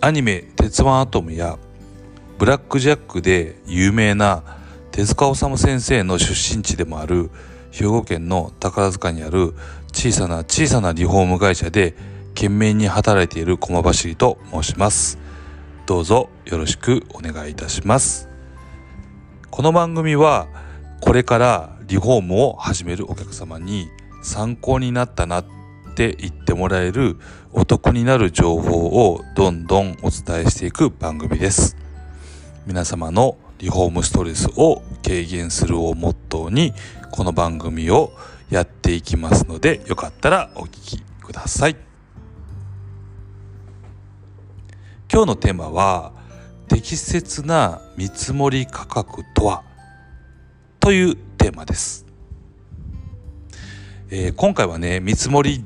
アニメ「鉄腕アトム」や「ブラック・ジャック」で有名な手塚治虫先生の出身地でもある兵庫県の宝塚にある小さな小さなリフォーム会社で懸命に働いている駒走りと申します。どうぞよろしくお願いいたします。この番組はこれからリフォームを始めるお客様に参考になったなって言ってもらえるお得になる情報をどんどんお伝えしていく番組です。皆様のリフォームストレスを軽減するをモットーにこの番組をやっていきますのでよかったらお聞きください。今日のテーマは適切な見積もり価格とは？というテーマです、えー、今回はね見積もり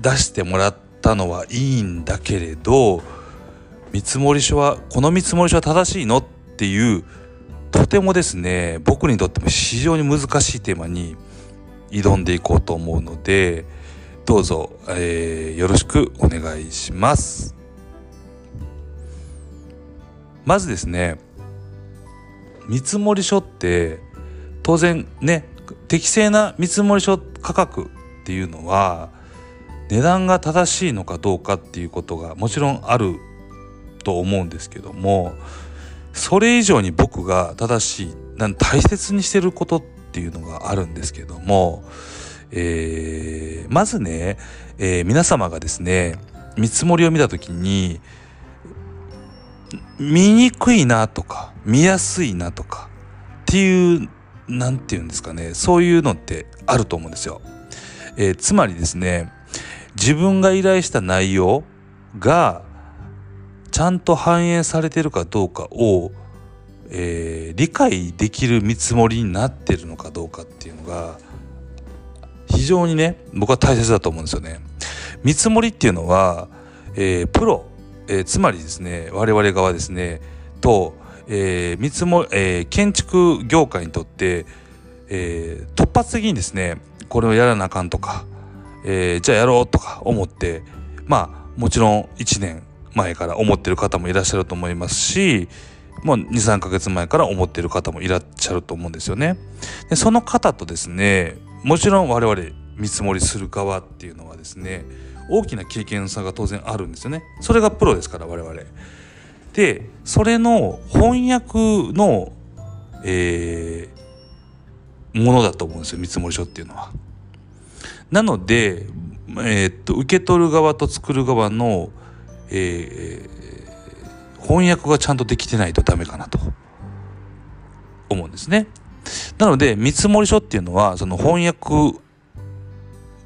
出してもらったのはいいんだけれど見積書はこの見積書は正しいのっていうとてもですね僕にとっても非常に難しいテーマに挑んでいこうと思うのでどうぞ、えー、よろしくお願いします。まずですね見積書って当然ね適正な見積書価格っていうのは値段が正しいのかどうかっていうことがもちろんあると思うんですけどもそれ以上に僕が正しい大切にしてることっていうのがあるんですけども、えー、まずね、えー、皆様がですね見積もりを見た時に見にくいなとか見やすいなとかっていう何て言うんですかねそういうのってあると思うんですよ。えー、つまりですね自分が依頼した内容がちゃんと反映されてるかどうかを、えー、理解できる見積もりになってるのかどうかっていうのが非常にね僕は大切だと思うんですよね。見積もりっていうのは、えー、プロ、えー、つまりですね我々側ですねと、えー、見積もえー、建築業界にとって、えー、突発的にですねこれをやらなあかんとか、えー、じゃあやろうとか思ってまあもちろん1年前から思ってる方もいらっしゃると思いますしもう23ヶ月前から思ってる方もいらっしゃると思うんですよね。でその方とですねもちろん我々見積もりする側っていうのはですね大きな経験差が当然あるんですよね。それがプロですから我々。でそれの翻訳の、えー、ものだと思うんですよ見積書っていうのは。なので、えー、っと受け取る側と作る側のえー、翻訳がちゃんとできてないとダメかなと思うんですね。なので見積書っていうのはその翻訳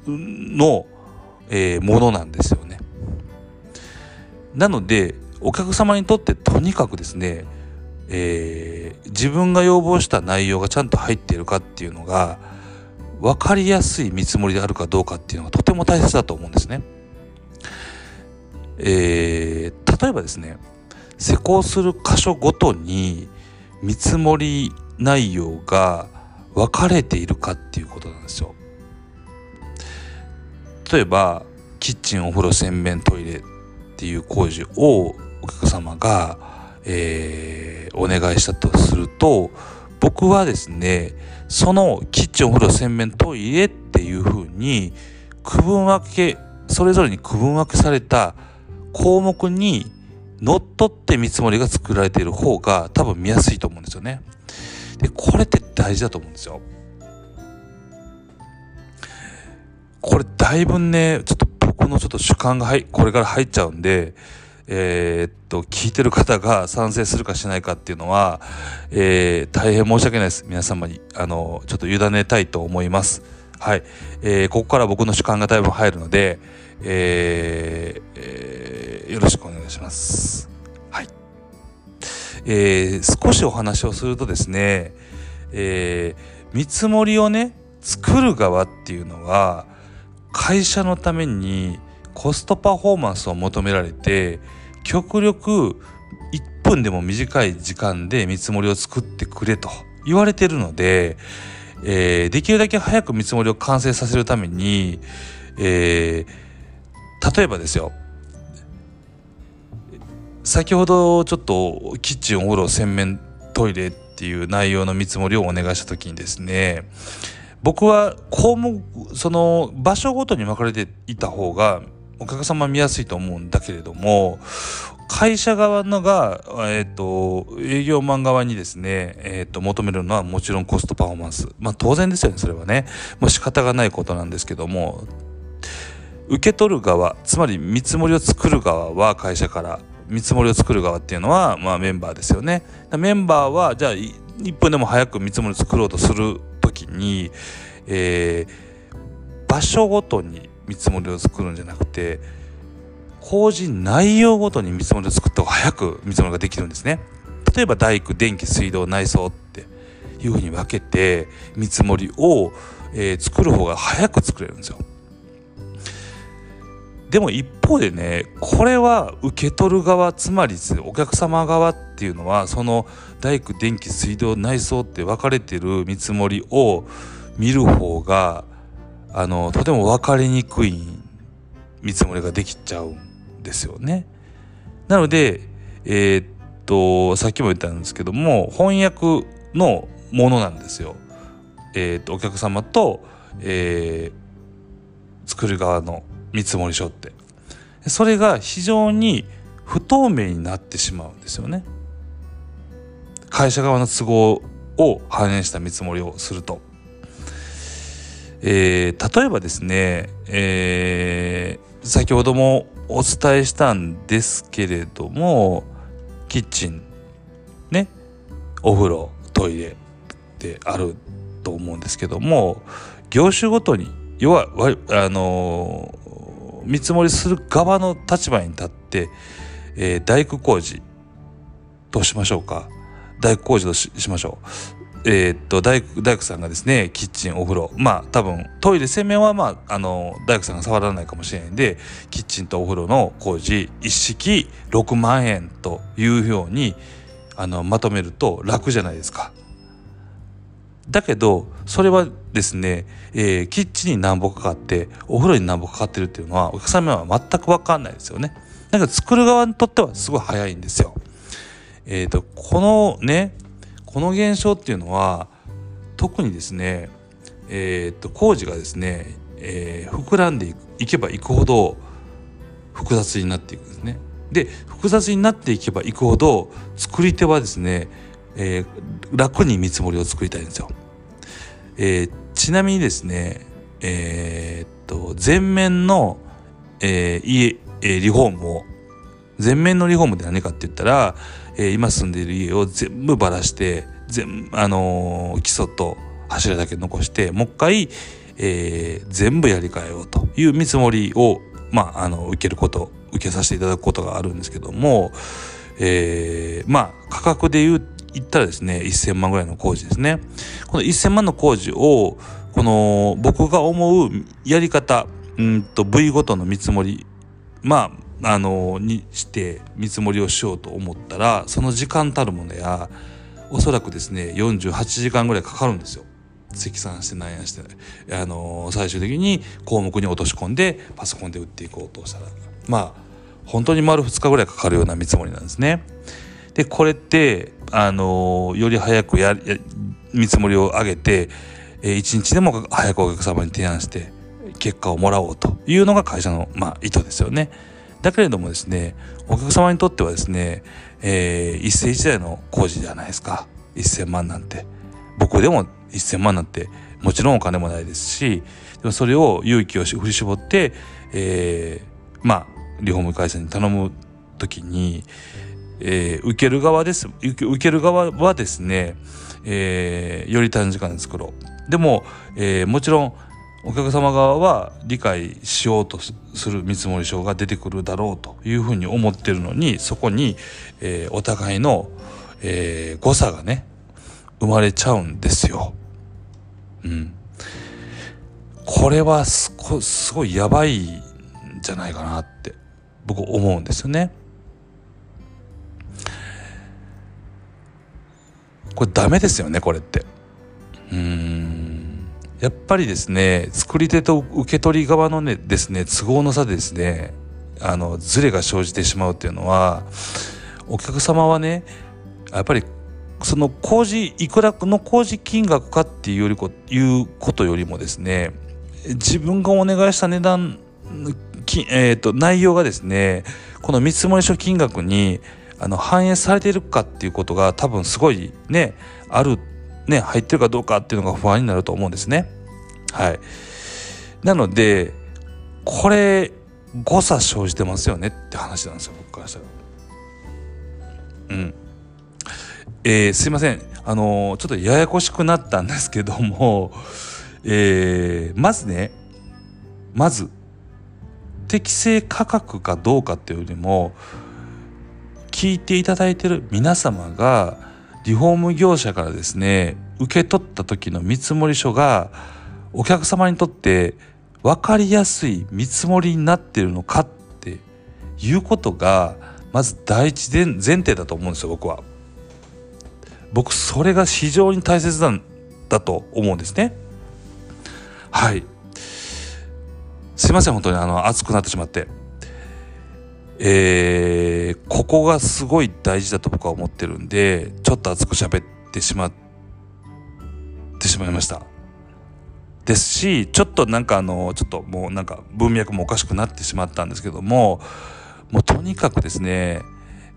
の、えー、ものなんですよね。なのでお客様にとってとにかくですね、えー、自分が要望した内容がちゃんと入っているかっていうのが分かりやすい見積もりであるかどうかっていうのがとても大切だと思うんですね。えー、例えばですね施工する箇所ごとに見積もり内容が分かれているかっていうことなんですよ。例えばキッチンお風呂洗面トイレっていう工事をお客様が、えー、お願いしたとすると僕はですねそのキッチンお風呂洗面トイレっていうふうに区分分けそれぞれに区分分けされた項目にのっとって見積もりが作られている方が多分見やすいと思うんですよね。で、これって大事だと思うんですよ。これだいぶね、ちょっと僕のちょっと主観がこれから入っちゃうんで、えー、っと、聞いてる方が賛成するかしないかっていうのは、えー、大変申し訳ないです。皆様に、あの、ちょっと委ねたいと思います。はい。えー、ここから僕の主観がだいぶ入るので、えーえー、よろしくお願いします。はい。えー、少しお話をするとですね、えー、見積もりをね、作る側っていうのは、会社のためにコストパフォーマンスを求められて、極力1分でも短い時間で見積もりを作ってくれと言われてるので、えー、できるだけ早く見積もりを完成させるために、えー、例えばですよ。先ほどちょっとキッチンお風呂洗面トイレっていう内容の見積もりをお願いした時にですね僕は項目その場所ごとに分かれていた方がお客様見やすいと思うんだけれども会社側のが、えーと、営業マン側にですね、えーと、求めるのはもちろんコストパフォーマンス。まあ当然ですよねそれはね。もう仕方がないことなんですけども受け取る側つまり見積もりを作る側は会社から見積もりを作る側っていうのは、まあ、メンバーですよね。メンバーはじゃあ1分でも早く見積もりを作ろうとする時に、えー、場所ごとに見積もりを作るんじゃなくて工事内容ごとに見積もりを作った方が早く見積もりができるんですね。例えば大工電気水道内装っていうふうに分けて見積もりを、えー、作る方が早く作れるんですよ。でも一方でねこれは受け取る側つまりお客様側っていうのはその大工電気水道内装って分かれてる見積もりを見る方があのとても分かりにくい見積もりができちゃうんですよね。なのでえー、っとさっきも言ったんですけども翻訳のものなんですよ。えー、っとお客様と、えー、作る側の見積書って。それが非常に不透明になってしまうんですよね。会社側の都合を反映した見積もりをすると。えー、例えばですね、えー、先ほどもお伝えしたんですけれどもキッチンねお風呂トイレってあると思うんですけども業種ごとに要はあのー、見積もりする側の立場に立って、えー、大工工事としましょうか？大工工事としましょう？えー、っと大工大工さんがですねキッチンお風呂まあ多分トイレ洗面はまああの大工さんが触らないかもしれないんでキッチンとお風呂の工事一式6万円というようにあのまとめると楽じゃないですか。だけどそれはですね、えー、キッチンに何本かかってお風呂に何本かかってるっていうのはお客様は全く分かんないですよね。だけど作る側にとってはすごい早いんですよ。えっ、ー、とこのねこの現象っていうのは特にですね、えー、っと工事がですね、えー、膨らんでいけばいくほど複雑になっていくんですね。で複雑になっていけばいくほど作り手はですね、えー、楽に見積もりを作りたいんですよ。えー、ちなみにですね、えー、っと全面の、えー、家、えー、リフォームを全面のリフォームって何かって言ったらえー、今住んでいる家を全部ばらして全あのー、基礎と柱だけ残してもう一回、えー、全部やり替えようという見積もりを、まあ、あの受けること受けさせていただくことがあるんですけども、えー、まあ価格で言う言ったらですね1000万ぐらいの工事ですね。この1000万の工事をこの僕が思うやり方うんと部位ごとの見積もりまああのにして見積もりをしようと思ったらその時間たるものやおそらくですね48時間ぐらいかかるんですよ。積算してなんやしてあの最終的に項目に落とし込んでパソコンで打っていこうとしたらまあ本当に丸2日ぐらいかかるような見積もりなんですね。でこれってあのより早くや見積もりを上げて一日でも早くお客様に提案して結果をもらおうというのが会社の、まあ、意図ですよね。だけれどもですね、お客様にとってはですね、えー、一世一代の工事じゃないですか。1000万なんて。僕でも1000万なんてもちろんお金もないですし、でもそれを勇気を振り絞って、えー、まあ、リフォーム会社に頼む時に、えー、受ける側です。受ける側はですね、えー、より短時間で作ろう。でも、えー、もちろんお客様側は理解しようとする見積書が出てくるだろうというふうに思ってるのにそこに、えー、お互いの、えー、誤差がね生まれちゃうんですよ。うん。これはすごすごいやばいんじゃないかなって僕思うんですよね。これダメですよねこれって。やっぱりですね作り手と受け取り側のねですね都合の差でですねあのズレが生じてしまうっていうのはお客様はねやっぱりその工事いくらの工事金額かっていうよりこいうことよりもですね自分がお願いした値段き、えーと、内容がですねこの見積書金額にあの反映されているかっていうことが多分すごいねあるね入ってるかどうかっていうのが不安になると思うんですね。はい、なのでこれ誤差生じてますよねって話なんですよ僕からしたら。うんえー、すいませんあのー、ちょっとややこしくなったんですけども、えー、まずねまず適正価格かどうかっていうよりも聞いていただいてる皆様がリフォーム業者からですね受け取った時の見積書がお客様にとって分かりやすい見積もりになってるのかっていうことがまず第一前提だと思うんですよ僕は。僕それが非常に大切なんだと思うんですね。はいすいません本当にあの熱くなってしまって。えー、ここがすごい大事だと僕は思ってるんでちょっと熱く喋ってしまってしまいました。ですしちょっとなんかあのちょっともうなんか文脈もおかしくなってしまったんですけどももうとにかくですね、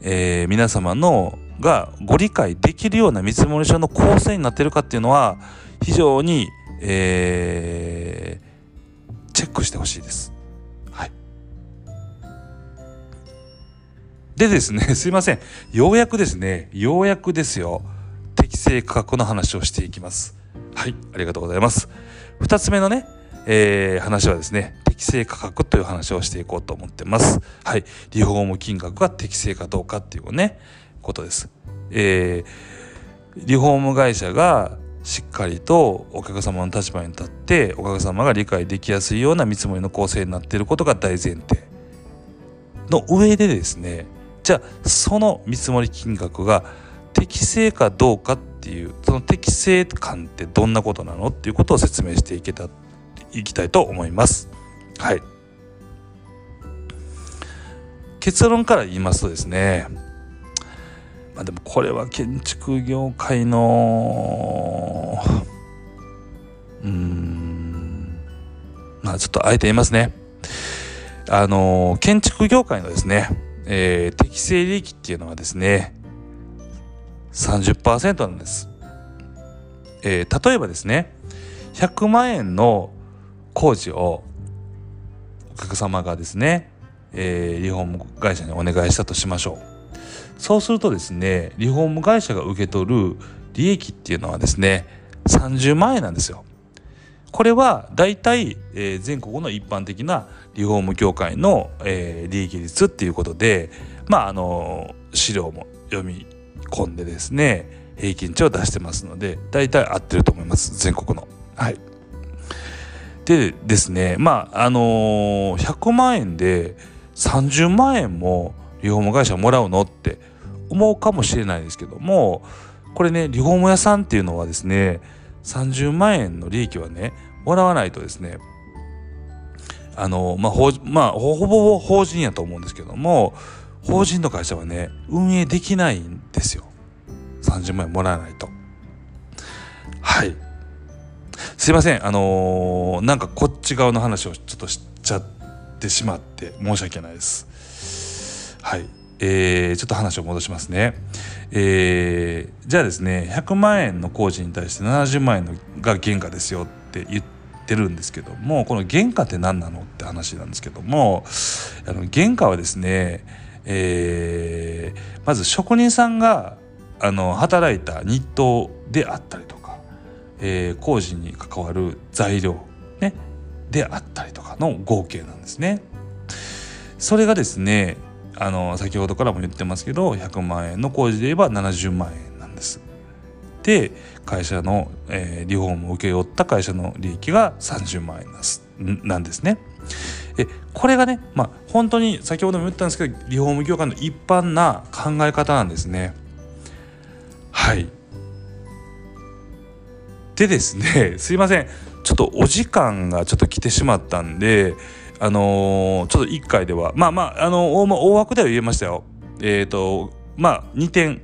えー、皆様のがご理解できるような見積書の構成になってるかっていうのは非常に、えー、チェックしてほしいです。でですね、すいません。ようやくですね、ようやくですよ、適正価格の話をしていきます。はい、ありがとうございます。2つ目のね、えー、話はですね適正価格という話をしていこうと思ってます。はい、リフォーム金額が適正かどうかっていうねことです。えー、リフォーム会社がしっかりとお客様の立場に立ってお客様が理解できやすいような見積もりの構成になっていることが大前提の上でですねじゃあその見積もり金額が適正かどうかっていうその適正感ってどんなことなのっていうことを説明していけたいきたいと思います。はい。結論から言いますとですねまあでもこれは建築業界のうんまあちょっとあえて言いますねあの建築業界のですね、えー、適正利益っていうのはですね30%なんです。えー、例えばですね100万円の工事をお客様がですね、えー、リフォーム会社にお願いしたとしましょう。そうするとですねリフォーム会社が受け取る利益っていうのはですね30万円なんですよ。これは大体、えー、全国の一般的なリフォーム業界の、えー、利益率っていうことでまああの資料も読み込んでですね平均値を出してますので大体合ってると思います全国の。はい、でですねまああのー、100万円で30万円もリフォーム会社もらうのって思うかもしれないですけどもこれねリフォーム屋さんっていうのはですね30万円の利益はねもらわないとですねあのまあ、ほまあ、ほぼ法人やと思うんですけども法人の会社はね運営できないんですよ。30万円もらわないと。はい。すいません。あのー、なんかこっち側の話をちょっとしちゃってしまって申し訳ないです。はい。えー、ちょっと話を戻しますねえー、じゃあですね100万円の工事に対して70万円のが原価ですよって言ってるんですけどもこの原価って何なのって話なんですけどもあの原価はですねえー、まず職人さんがあの働いた日当であったりとか、えー、工事に関わる材料、ね、であったりとかの合計なんですね。それがですねあの先ほどからも言ってますけど100万円の工事で言えば70万円なんです。で会社の、えー、リフォームを請け負った会社の利益が30万円なんですね。えこれがねまあ本当に先ほども言ったんですけどリフォーム業界の一般な考え方なんですね。はいでですねすいませんちょっとお時間がちょっと来てしまったんであのー、ちょっと1回ではまあまああの大大枠では言えましたよ。えっ、ー、とまあ2点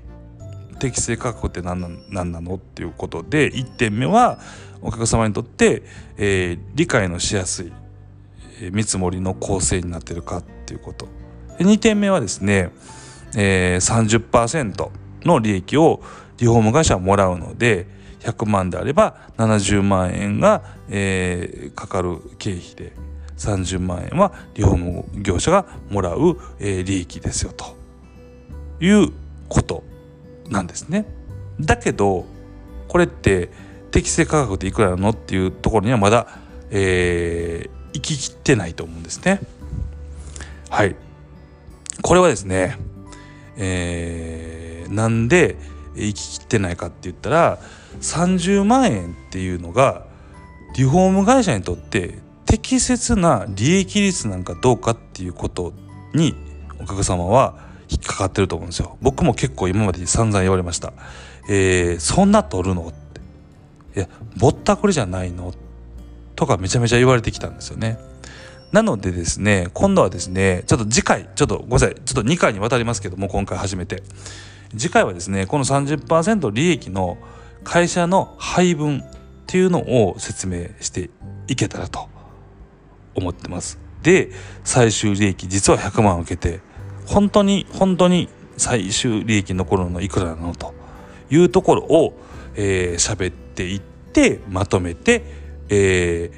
適正価格って何な何なのっていうことで1点目はお客様にとって、えー、理解のしやすいえ見積もりの構成になってるかっていうこと2点目はですね、えー、30%の利益をリフォーム会社はもらうので100万であれば70万円が、えー、かかる経費で30万円はリフォーム業者がもらう、え、利益ですよということなんですね。だけどこれって適正価格っていくらなのっていうところにはまだ、えー、行ききってないと思うんですね。はい。これはですね、えー、なんで行ききってないかって言ったら30万円っていうのがリフォーム会社にとって適切な利益率なんかどうかっていうことにお客様は引っかかってると思うんですよ。僕も結構今まで散々言われました。えー、そんな取るのって。いや、ぼったくりじゃないの？とかめちゃめちゃ言われてきたんですよね。なのでですね、今度はですね、ちょっと次回、ちょっとごめんなさい、ちょっと2回にわたりますけども、今回初めて。次回はですね、この30%利益の会社の配分っていうのを説明していけたらと思ってます。で、最終利益実は100万受けて、本当に本当に最終利益残るのいくらなのというところを喋、えー、っていってまとめて、え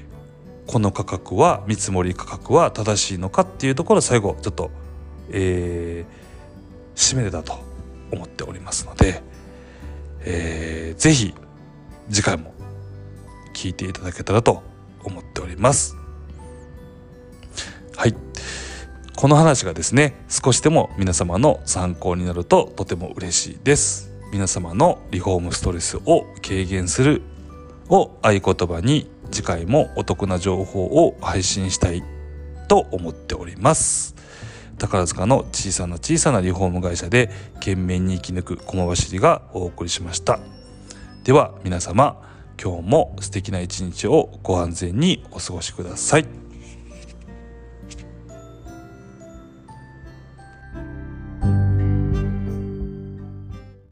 ー、この価格は見積もり価格は正しいのかっていうところを最後ちょっと、えー、締めれたと思っておりますので、えー、ぜひ次回も聞いていただけたらと思っております。はい。この話がですね、少しでも皆様の参考になるととても嬉しいです。皆様のリフォームストレスを軽減するを合言葉に次回もお得な情報を配信したいと思っております宝塚の小さな小さなリフォーム会社で懸命に生き抜く駒走りがお送りしましたでは皆様今日も素敵な一日をご安全にお過ごしください